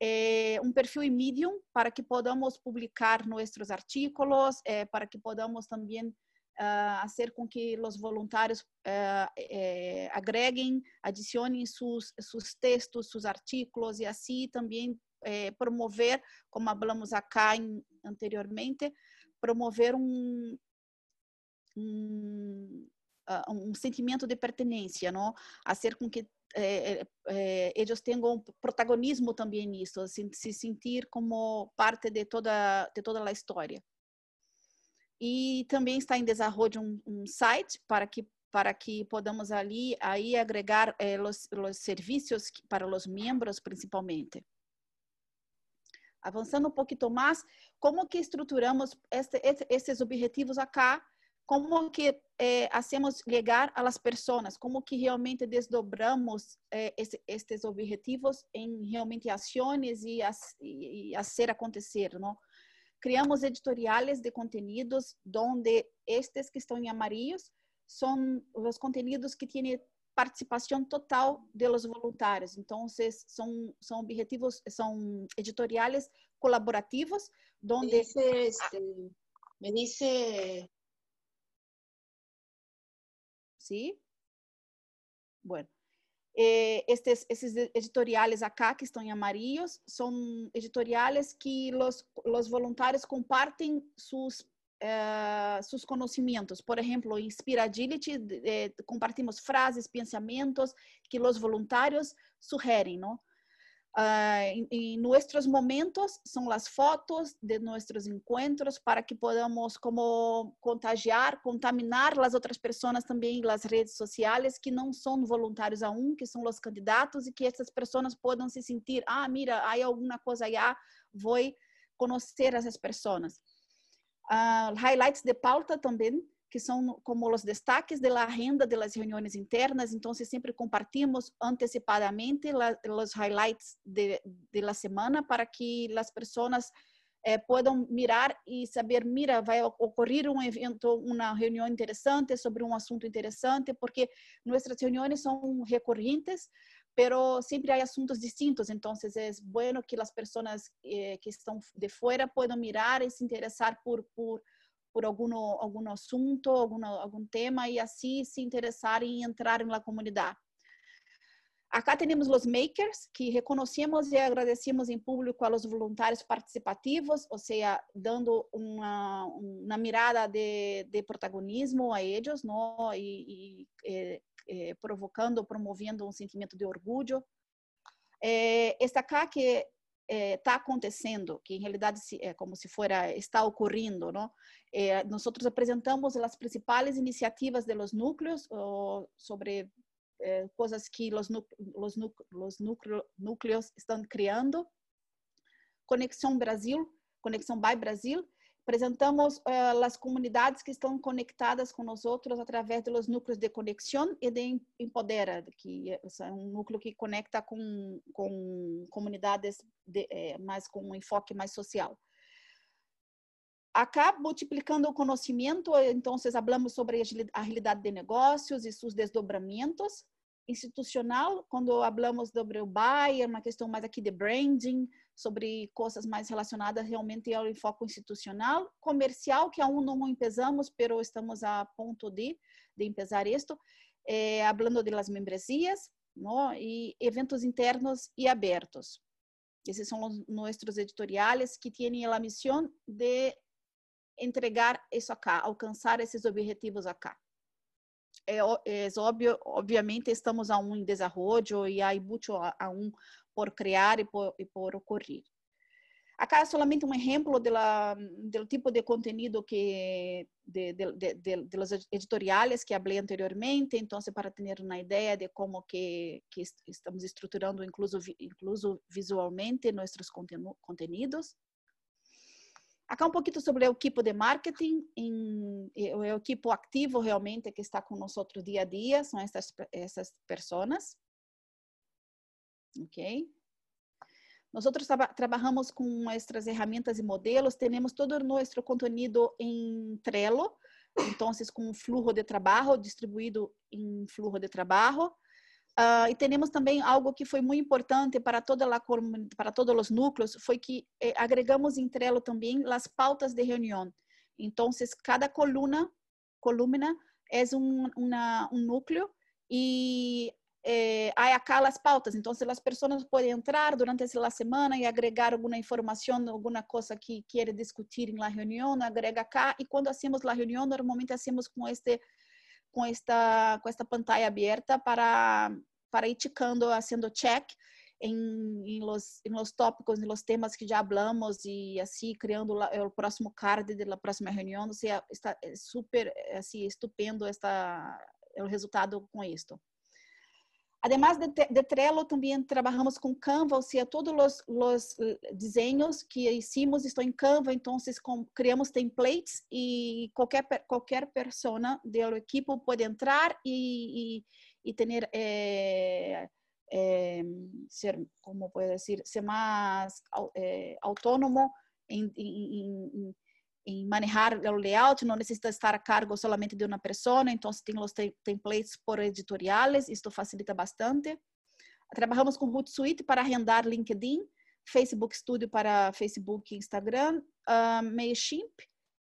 Speaker 7: eh, um perfil em Medium para que podamos publicar nossos artículos, eh, para que podamos também uh, fazer com que os voluntários uh, eh, agreguem, adicionem seus, textos, seus artículos e assim também eh, promover, como falamos acá em, anteriormente, promover um, um, uh, um sentimento de pertenência, não? Hacer com que eh, eles tenham protagonismo também nisso, se, se sentir como parte de toda de toda a história e também está em desenvolvimento um, um site para que para que podamos ali aí agregar eh, os, os serviços para os membros principalmente. Avançando um pouquinho mais, como que estruturamos este, esses objetivos acá? Como que eh, hacemos chegar às pessoas? Como que realmente desdobramos eh, estes objetivos em realmente ações e a, e a ser acontecer, não? Criamos editoriales de contenidos donde estes que estão em amarillos são os contenidos que têm participação total de los voluntários. Então, são, são objetivos, são editoriales colaborativos, donde...
Speaker 13: Me dice, me dice...
Speaker 7: ¿Sí? Bueno. Eh, estes, esses editoriais acá que estão em amarillos são editoriais que os, os voluntários compartem seus Uh, seus conhecimentos. Por exemplo, em eh, compartimos frases, pensamentos que os voluntários sugerem, não? Uh, en, en, nuestros momentos son las fotos de nuestros encuentros para que podamos como contagiar, contaminar las otras personas também em las redes sociais que não são voluntários aún, que são os candidatos e que essas pessoas possam se sentir, ah, mira, há alguma coisa allá, vou conhecer essas pessoas. Uh, highlights de pauta também, que são como os destaques da agenda das reuniões internas, então sempre compartimos antecipadamente os highlights de, de la semana para que as pessoas eh, possam mirar e saber, mira, vai ocorrer um evento, uma reunião interessante sobre um assunto interessante, porque nossas reuniões são recorrentes, pero sempre há assuntos distintos, então é bueno que as pessoas eh, que estão de fora possam mirar e se interessar por, por por algum, algum assunto, algum, algum tema e assim se interessar em entrar na comunidade. Acá temos os makers, que reconhecemos e agradecemos em público aos voluntários participativos, ou seja, dando uma, uma mirada de, de protagonismo a eles, não? e, e eh, eh, provocando, promovendo um sentimento de orgulho. Eh, esta acá que está acontecendo, que em realidade é como se fora está ocorrendo, não? Eh, nós apresentamos as principais iniciativas de los núcleos sobre eh, coisas que os, los núcleos estão criando. Conexão Brasil, Conexão by Brasil, apresentamos uh, as comunidades que estão conectadas com nós outros através dos núcleos de conexão e de empodera, que é um núcleo que conecta com, com comunidades de, é, mais com um enfoque mais social. Acá, multiplicando o conhecimento, então, falamos sobre a realidade de negócios e seus desdobramentos. Institucional, quando falamos sobre o buyer, uma questão mais aqui de branding, sobre coisas mais relacionadas realmente ao enfoque institucional. Comercial, que aún não empezamos, pero estamos a ponto de, de empezar isto. Eh, de las membresías, ¿no? e eventos internos e abertos. Esses são os nossos editoriais que têm a missão de entregar isso acá, alcançar esses objetivos acá. É, é óbvio, obviamente estamos aún em desenvolvimento e há muito aún por criar e por, e por ocorrer. Acá é somente um exemplo do tipo de conteúdo que de, de, de, de los editoriales que falei anteriormente, então para ter uma ideia de como que, que estamos estruturando incluso, incluso visualmente nossos conteúdos. Acá um pouquinho sobre o equipo de marketing, em, o equipo ativo realmente que está com nós dia a dia, são essas, essas pessoas. Ok? Nosotros traba- trabajamos con nuestras herramientas y modelos, tenemos todo nuestro contenido en Trello, entonces con un flujo de trabajo distribuído em flujo de trabalho. Ah, e temos também algo que foi muito importante para toda a para todos os núcleos, foi que eh, agregamos em Trello também as pautas de reunião. Então, cada coluna coluna é um, um núcleo e eh, há acá as pautas. Então, as pessoas podem entrar durante a semana e agregar alguma informação, alguma coisa que quer discutir na reunião, agrega cá. E quando hacemos a reunião, normalmente hacemos com este com esta com esta pantalla aberta para para ir ticando, haciendo check em, em los em los tópicos, em los temas que já hablamos e assim criando la, o próximo card da próxima reunião. Seja, está é super assim estupendo esta o resultado com isto. Además de, de, Trello, também trabalhamos com Canva, ou seja, todos os, os desenhos que hicimos estão em Canva, então criamos templates e qualquer, qualquer persona do equipo pode entrar e, e, e ter, eh, eh, ser, como pode dizer, ser mais eh, autônomo em, em, em em manejar o layout, não necessita estar a cargo solamente de uma pessoa, então tem os templates por editoriais, isto facilita bastante. Trabalhamos com Hootsuite para arrendar LinkedIn, Facebook Studio para Facebook e Instagram, uh, Mailchimp,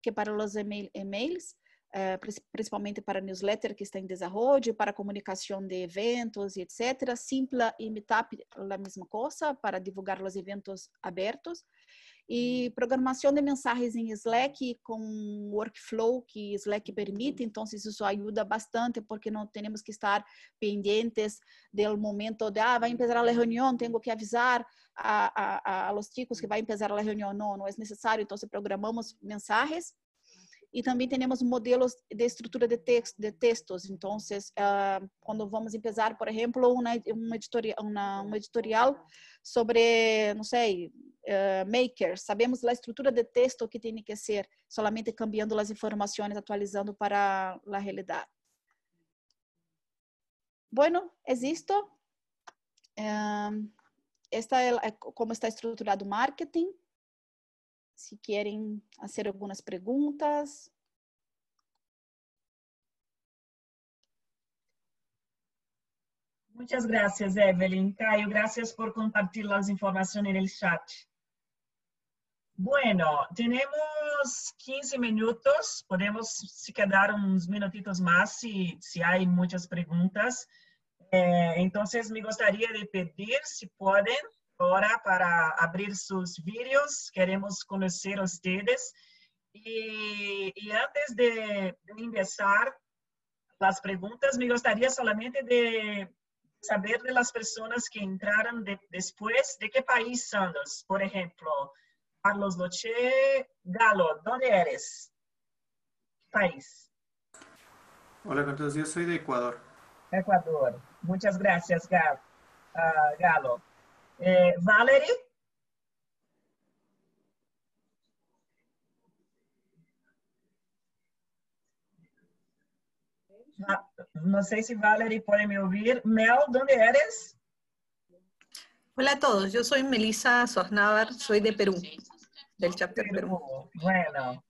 Speaker 7: que é para os email, emails, uh, principalmente para newsletter que está em desenvolvimento, para comunicação de eventos e etc. Simpla e Meetup, a mesma coisa, para divulgar os eventos abertos e programação de mensagens em Slack com workflow que Slack permite, então isso ajuda bastante porque não temos que estar pendentes do momento de ah, vai começar a reunião, tenho que avisar a, a, a los chicos que vai começar a reunião, não, não é necessário, então programamos mensagens e também temos modelos de estrutura de, texto, de textos. Então, uh, quando vamos começar, por exemplo, uma, editorial, sobre, não sei, uh, makers, sabemos a estrutura de texto que tem que ser, solamente cambiando as informações, atualizando para a realidade. Bueno, es esto. Um, esta é como está estruturado o marketing. Se querem fazer algumas perguntas.
Speaker 1: Muchas gracias, Evelyn. Caio, gracias por compartir las informaciones en el chat. Bueno, tenemos 15 minutos. Podemos se quedar uns minutitos más si, si hay muchas preguntas. Eh, entonces, me gustaría de pedir si pueden ahora para abrir sus vídeos. Queremos a ustedes. Y, y antes de, de empezar las preguntas, me gustaría solamente de saber de las personas que entraron de, después, de qué país los. Por ejemplo, Carlos Loche, Galo, ¿dónde eres? ¿Qué país?
Speaker 14: Hola con todos, yo soy de Ecuador.
Speaker 1: Ecuador. Muchas gracias, Galo. Uh, Galo. Eh, Valerie? No sé si Valerie puede me oír. Mel, ¿dónde eres?
Speaker 15: Hola a todos, yo soy Melissa Sosnávar, soy de Perú, del chapter Perú.
Speaker 1: Perú. Bueno.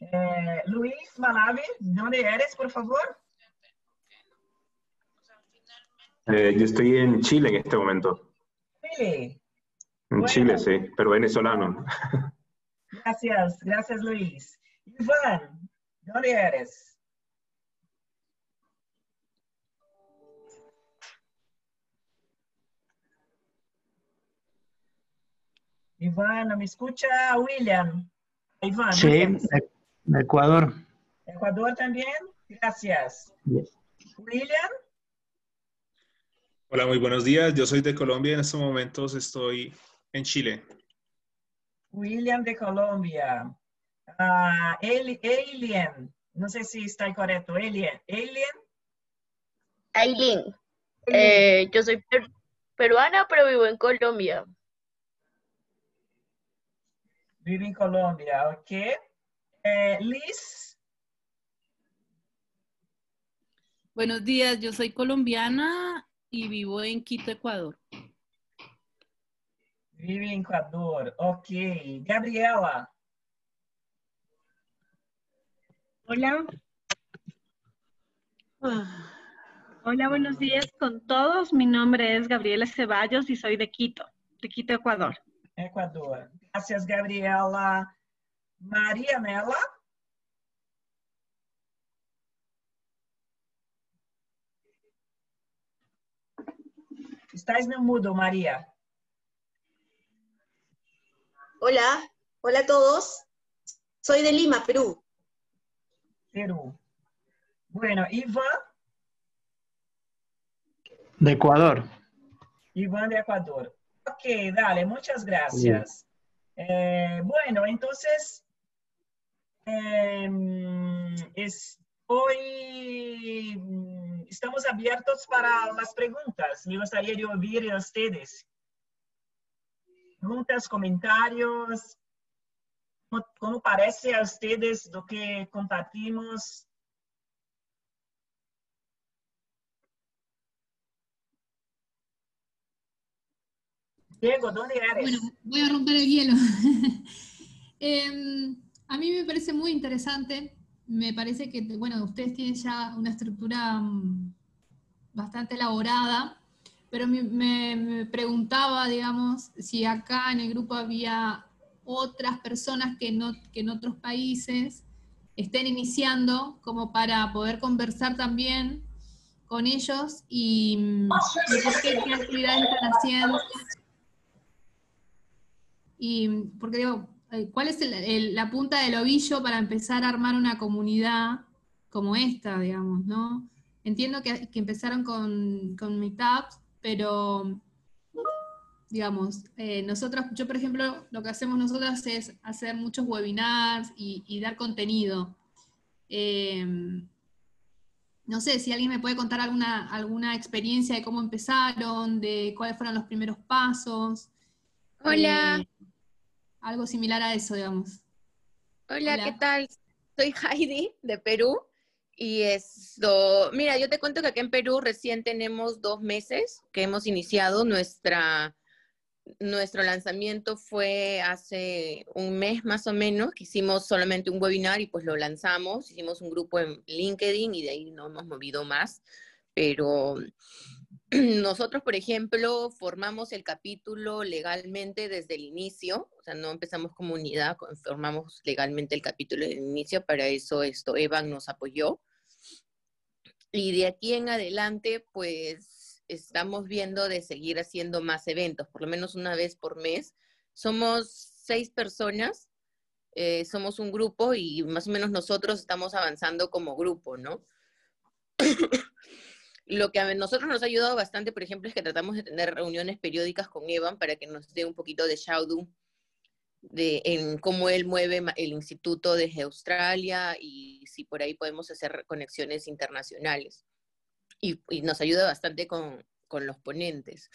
Speaker 1: Eh, Luis Malavi, ¿dónde eres, por favor?
Speaker 16: Eh, yo estoy en Chile en este momento.
Speaker 1: Chile.
Speaker 16: En
Speaker 1: Bueno.
Speaker 16: Chile, sí, pero venezolano.
Speaker 1: Gracias, gracias Luis. Iván, ¿dónde eres? Iván, ¿no me escucha? William. Iván.
Speaker 17: Sí, de, Ecuador.
Speaker 1: Ecuador también. Gracias. William.
Speaker 18: Hola, muy buenos días. Yo soy de Colombia. En estos momentos estoy en Chile.
Speaker 1: William de Colombia. Ah, Alien. No sé si está correcto. Alien. Alien.
Speaker 19: Aileen, eh, yo soy per- peruana, pero vivo en Colombia.
Speaker 1: Vive en Colombia, ok. Eh, Liz.
Speaker 20: Buenos días, yo soy colombiana y vivo en Quito, Ecuador.
Speaker 1: Vive em Equador. Ok. Gabriela.
Speaker 17: Hola. Hola, buenos días con todos. Mi nombre es Gabriela Ceballos y soy de Quito, de Quito, Ecuador.
Speaker 1: Equador. Gracias, Gabriela. Maria Nela. Estás no mudo, María.
Speaker 13: Hola, hola a todos. Soy de Lima, Perú.
Speaker 1: Perú. Bueno, Iván.
Speaker 20: De Ecuador.
Speaker 1: Iván de Ecuador. Ok, dale, muchas gracias. Eh, bueno, entonces, eh, estoy, estamos abiertos para las preguntas. Me gustaría de oír a ustedes. Preguntas, comentarios. ¿Cómo, parece a ustedes lo que compartimos? Diego, ¿dónde eres?
Speaker 4: Bueno, voy a romper el hielo. Em, a mí me parece muy interesante. Me parece que, bueno, ustedes tienen ya una estructura mm, bastante elaborada, pero me, me- me preguntaba, digamos, si acá en el grupo había otras personas que, no, que en otros países estén iniciando como para poder conversar también con ellos y, mm, y por qué, qué actividades están haciendo. Y porque digo, ¿cuál es el- el- la punta del ovillo para empezar a armar una comunidad como esta, digamos, ¿no? Entiendo que, que empezaron con, con meetups, pero digamos, eh, nosotros, yo por ejemplo, lo que hacemos nosotros es hacer muchos webinars y, y dar contenido. Eh, no sé si alguien me puede contar alguna, alguna experiencia de cómo empezaron, de cuáles fueron los primeros pasos.
Speaker 5: Hola.
Speaker 4: Eh, algo similar a eso, digamos.
Speaker 5: Hola,
Speaker 4: Hola.
Speaker 5: ¿qué tal? Soy Heidi de Perú y esto, mira, yo te cuento que aquí en Perú recién tenemos dos meses que hemos iniciado nuestra, nuestro lanzamiento fue hace un mes más o menos, que hicimos solamente un webinar y pues lo lanzamos, hicimos un grupo en LinkedIn y de ahí no hemos movido más, pero nosotros, por ejemplo, formamos el capítulo legalmente desde el inicio, o sea, no empezamos como unidad, formamos legalmente el capítulo desde el inicio, para eso esto, Evan nos apoyó. Y de aquí en adelante, pues estamos viendo de seguir haciendo más eventos, por lo menos una vez por mes. Somos seis personas, eh, somos un grupo y más o menos nosotros estamos avanzando como grupo, ¿no? Lo que a nosotros nos ha ayudado bastante, por ejemplo, es que tratamos de tener reuniones periódicas con Evan para que nos dé un poquito de shout de en cómo él mueve el instituto desde Australia y si por ahí podemos hacer conexiones internacionales. Y, y nos ayuda bastante con, con los ponentes.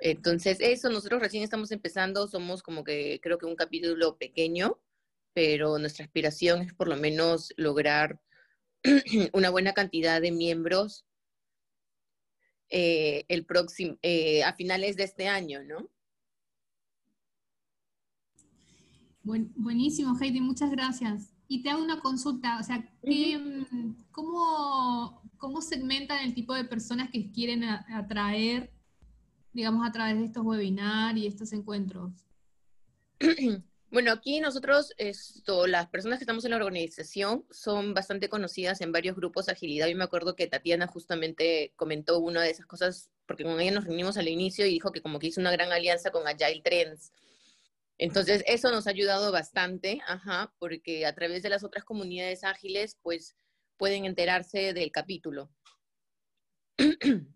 Speaker 5: Entonces, eso, nosotros recién estamos empezando, somos como que creo que un capítulo pequeño, pero nuestra aspiración es por lo menos lograr una buena cantidad de miembros eh, el próximo, eh, a finales de este año, ¿no?
Speaker 4: Buen- buenísimo, Heidi, muchas gracias. Y te hago una consulta, o sea, ¿qué, mm, cómo, cómo segmentan el tipo de personas que quieren atraer, digamos, a través de estos webinars y estos encuentros?
Speaker 5: Bueno, aquí nosotros, esto, las personas que estamos en la organización son bastante conocidas en varios grupos de agilidad. Yo me acuerdo que Tatiana justamente comentó una de esas cosas, porque con ella nos reunimos al inicio y dijo que como que hizo una gran alianza con Agile Trends. Entonces, eso nos ha ayudado bastante, ajá, porque a través de las otras comunidades ágiles, pues pueden enterarse del capítulo.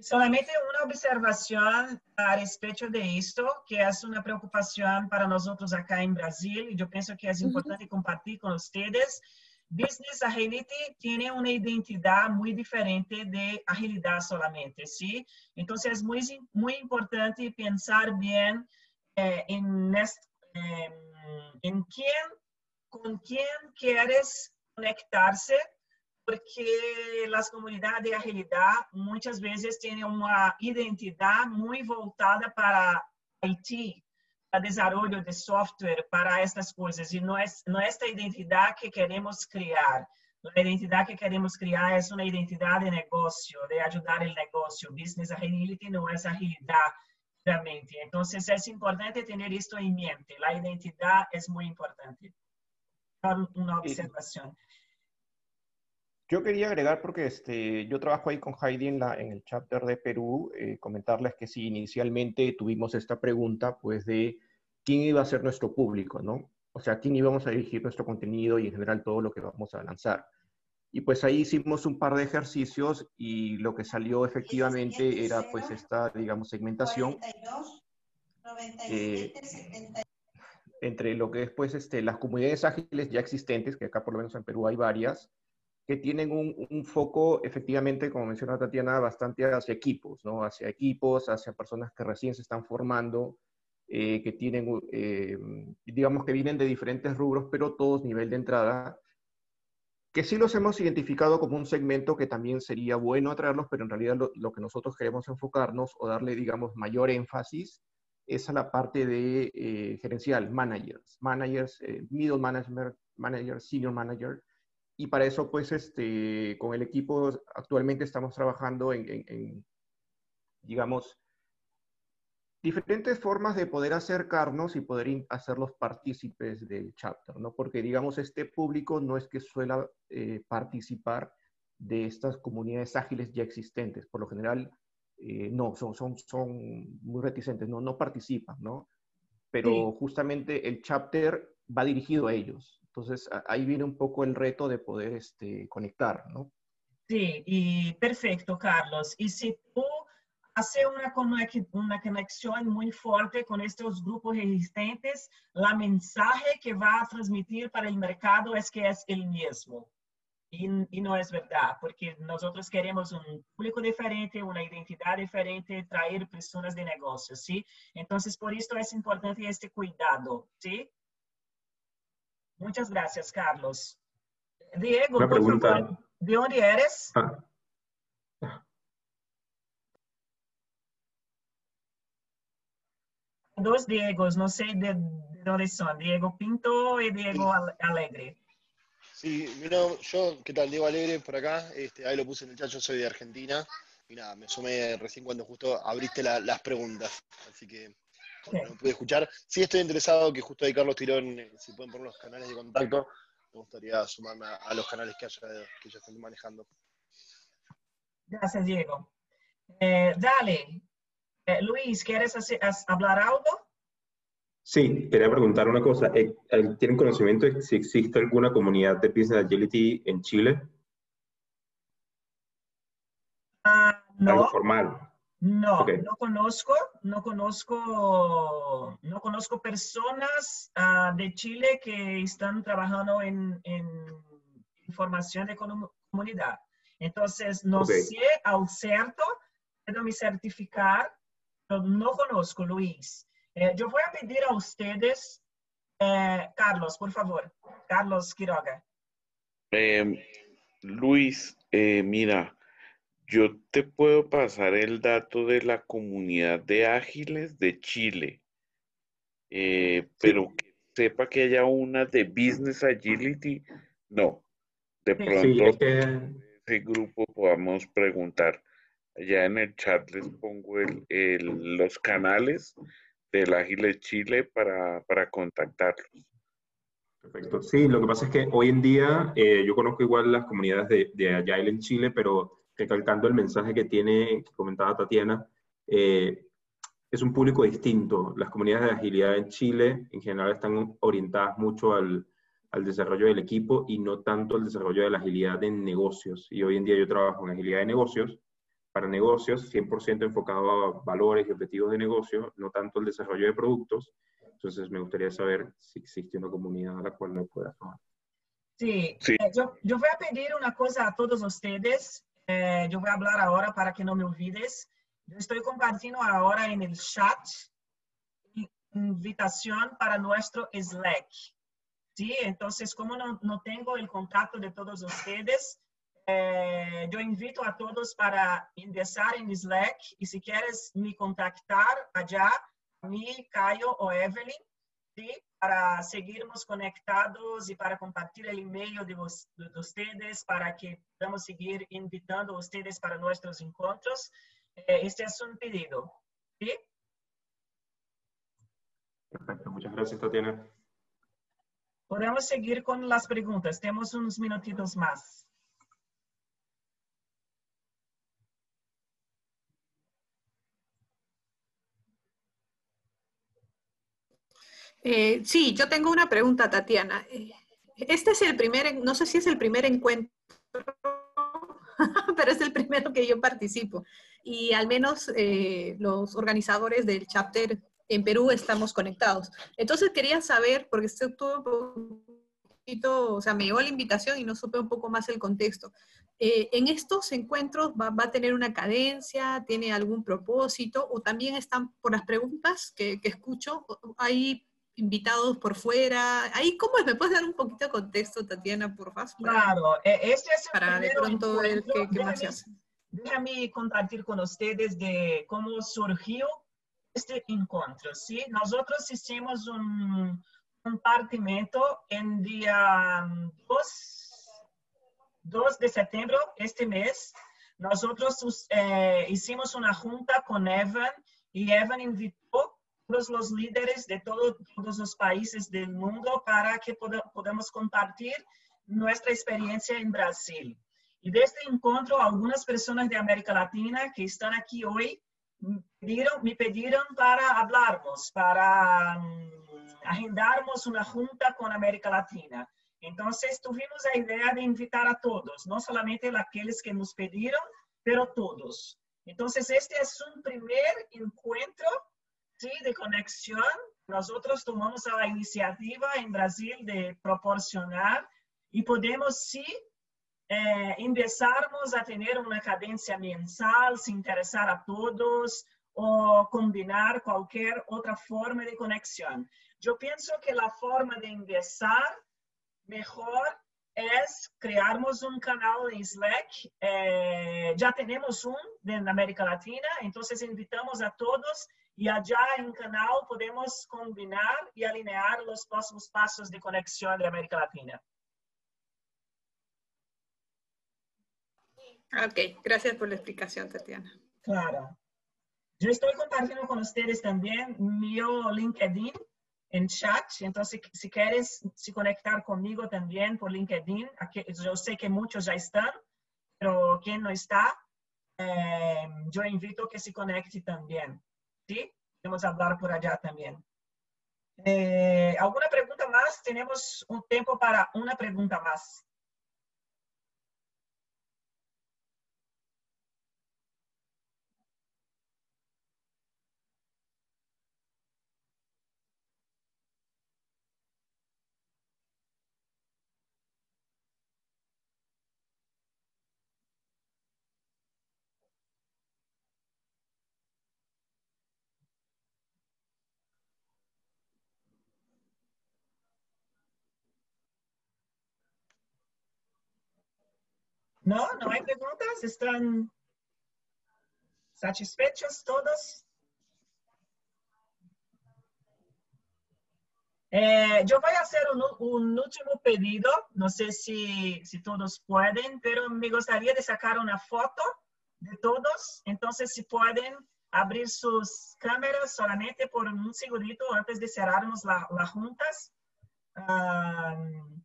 Speaker 1: Solamente uma observação a respeito de isto, que é uma preocupação para nós outros acá em Brasil, e eu penso que é importante compartilhar com vocês. Business Agility tem uma identidade muito diferente de agilidade solamente, sim? Então, é muito, muito importante pensar bem eh, em, eh, em quem, com quem queres conectar-se porque las comunidades de agilidad muchas veces tienen una identidad muy voltada para IT, para desarrollo de software, para estas y no es, no es esta identidad que queremos crear. La identidad que queremos crear es una identidad de negocio, de ayudar el negocio. Business agility no es agilidad realmente. Entonces es importante tener esto en mente. La identidad es muy importante. Una observación.
Speaker 2: Yo quería agregar, porque este, yo trabajo ahí con Heidi en, la, en el chapter de Perú, eh, comentarles que sí, inicialmente tuvimos esta pregunta, pues, de quién iba a ser nuestro público, ¿no? O sea, quién íbamos a dirigir nuestro contenido y en general todo lo que vamos a lanzar. Y pues ahí hicimos un par de ejercicios y lo que salió efectivamente era pues esta, digamos, segmentación. Eh, entre lo que es pues este, las comunidades ágiles ya existentes, que acá por lo menos en Perú hay varias, que tienen un, foco, efectivamente, como menciona Tatiana, bastante hacia equipos, ¿no? Hacia equipos, hacia personas que recién se están formando, eh, que tienen, eh, digamos que vienen de diferentes rubros, pero todos nivel de entrada, que sí los hemos identificado como un segmento que también sería bueno atraerlos, pero en realidad lo, que nosotros queremos enfocarnos o darle, digamos, mayor énfasis es a la parte de eh, gerencial, managers, managers, middle management, manager, senior manager, y para eso, pues, este, con el equipo actualmente estamos trabajando en, en, en, digamos, diferentes formas de poder acercarnos y poder hacerlos partícipes del chapter, ¿no? Porque, digamos, este público no es que suela eh, participar de estas comunidades ágiles ya existentes. Por lo general, eh, no, son, son, son muy reticentes, no, no participan, ¿no? Pero sí. justamente el chapter va dirigido a ellos. Entonces, ahí viene un poco el reto de poder este, conectar, ¿no?
Speaker 1: Sí, y perfecto, Carlos. Y si tú haces una, una conexión muy fuerte con estos grupos existentes, la mensaje que va a transmitir para el mercado es que es el mismo. Y, y, no es verdad, porque nosotros queremos un público diferente, una identidad diferente, traer personas de negocios, ¿sí? Entonces, por esto es importante este cuidado, ¿sí? Muchas gracias, Carlos. Diego,
Speaker 16: Una pregunta.
Speaker 1: favor, ¿de dónde eres?
Speaker 16: Ah.
Speaker 1: Dos Diegos, no sé de, de, dónde son, Diego Pinto y Diego Alegre.
Speaker 12: Sí, mira, yo, ¿qué tal? Diego Alegre por acá, este, ahí lo puse en el chat, yo soy de Argentina y nada, me sumé recién cuando justo abriste la, las preguntas, así que no pude escuchar. Sí estoy interesado, que justo ahí Carlos tiró en, si pueden poner los canales de contacto, me gustaría sumarme a, a los canales que, haya, que ellos estén manejando.
Speaker 1: Gracias, Diego. Eh, dale, eh, Luis, ¿quieres hacer, hablar algo?
Speaker 16: Sí, quería preguntar una cosa. Eh, ¿Tienen conocimiento de si existe alguna comunidad de Business Agility en Chile?
Speaker 1: Uh, no.
Speaker 16: ¿Algo formal?
Speaker 1: No, okay. no conozco, no conozco, no conozco personas uh, de Chile que están trabajando en, en información de comunidad. Entonces, no okay. sé al cierto, puedo me certificar, pero no conozco, Luis. Eh, yo voy a pedir a ustedes, eh, Carlos, por favor, Carlos Quiroga.
Speaker 3: Eh, Luis, mira, yo te puedo pasar el dato de la comunidad de ágiles de Chile, pero que sepa que haya una de Business Agility, no. De pronto, sí, es que... ese grupo podamos preguntar. Allá en el chat les pongo el, el, los canales del Ágiles Chile para, para contactarlos.
Speaker 16: Perfecto. Sí, lo que pasa es que hoy en día eh, yo conozco igual las comunidades de, de Agile en Chile, pero recalcando el mensaje que tiene, que comentaba Tatiana, eh, es un público distinto. Las comunidades de agilidad en Chile en general están orientadas mucho al, al desarrollo del equipo y no tanto al desarrollo de la agilidad en negocios. Y hoy en día yo trabajo en agilidad de negocios para negocios, 100% enfocado a valores y objetivos de negocio, no tanto el desarrollo de productos. Entonces, me gustaría saber si existe una comunidad a la cual me pueda tomar.
Speaker 1: Sí, sí. Eh, yo, yo, voy a pedir una cosa a todos ustedes. Eh, yo voy a hablar ahora para que no me olvides. Yo estoy compartiendo ahora en el chat invitación para nuestro Slack. Sí, entonces, como no, no tengo el contacto de todos ustedes, eh, invito a todos para ingresar en Slack y si quieres me contactar allá, a mí, Caio o Evelyn, ¿sí? Para seguirnos conectados y para compartir el email de, de ustedes para que podamos seguir invitando ustedes para nuestros encuentros. Eh, este es un pedido. ¿sí?
Speaker 16: Perfecto, muchas gracias, Tatiana.
Speaker 1: Podemos seguir con las preguntas. Tenemos unos minutitos más.
Speaker 15: Eh, sí, yo tengo una pregunta, Tatiana. Eh, Este es el primer, no sé si es el primer encuentro, pero es el primero que yo participo. Y al menos eh, los organizadores del chapter en Perú estamos conectados. Entonces quería saber, porque estuve un poquito, o sea, me llegó la invitación y no supe un poco más el contexto. Eh, ¿En estos encuentros va, va, a tener una cadencia, tiene algún propósito o también están por las preguntas que, que escucho? ¿Hay invitados por fuera? Ahí, ¿cómo es? ¿Me puedes dar un poquito de contexto, Tatiana, por favor?
Speaker 1: Claro, este es el
Speaker 15: para de pronto ver qué, qué más se hace.
Speaker 1: Déjame compartir con ustedes de cómo surgió este encuentro, ¿sí? Nosotros hicimos un compartimento en día 2, 2 de septiembre, este mes. Nosotros eh, hicimos una junta con Evan y Evan invitó todos los líderes de todo, todos los países del mundo para que pod podamos compartir nuestra experiencia en Brasil. Y de este encuentro, algunas personas de América Latina que están aquí hoy me pidieron, me pidieron para hablarnos, para um, agendarnos una junta con América Latina. Entonces tuvimos la idea de invitar a todos, no solamente aquellos que nos pidieron, pero todos. Entonces este es un primer encuentro ¿sí? de conexión. Nosotros tomamos la iniciativa en Brasil de proporcionar y podemos sí eh, a tener una cadencia mensal, se interesar a todos o combinar cualquier otra forma de conexión. Yo pienso que la forma de empezar mejor es crearmos un canal de Slack. Eh, ya tenemos un América Latina, entonces invitamos a todos y allá en canal podemos combinar y alinear los próximos pasos de conexión de América Latina.
Speaker 15: Ok, gracias por la explicación, Tatiana.
Speaker 1: Claro. Yo estoy compartiendo con ustedes también mi LinkedIn en chat, entonces si quieres se conectar conmigo también por LinkedIn, aquí, yo sé que muchos ya están, pero quien no está, eh, yo invito a que se conecte también. Vamos a hablar por allá también. Eh, ¿Alguna pregunta más? Tenemos un tiempo para una pregunta más. No, no hay preguntas. ¿Están satisfechos todos? Eh, yo voy a hacer un, un, último pedido. No sé si, si todos pueden, pero me gustaría de sacar una foto de todos. Entonces, si pueden abrir sus cámaras solamente por un segundito antes de cerrarnos las la juntas. Um,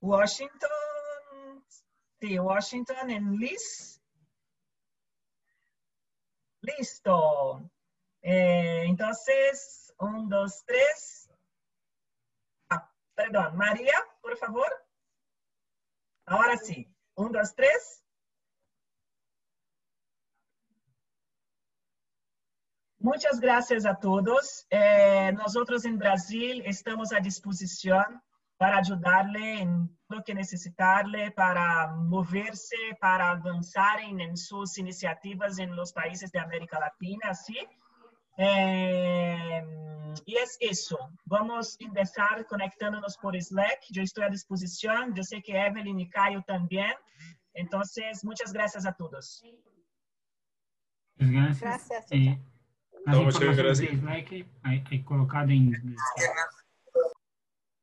Speaker 1: Washington, sí, Washington en Liz. Listo. Eh, entonces, un, dos, tres. Ah, perdón, María, por favor. Ahora sí. Un, dos, tres. Muchas gracias a todos. Eh, nosotros en Brasil estamos a disposición para ayudarle en lo que necesitarle, para moverse, para avanzar en, en sus iniciativas en los países de América Latina, ¿sí? Eh, y es eso. Vamos a empezar conectándonos por Slack. Yo estoy a disposición. Yo sé que Evelyn y Caio también. Entonces, muchas gracias a todos.
Speaker 8: Gracias.
Speaker 7: Gracias.
Speaker 8: Eh, as informações do Slack aí, aí colocado em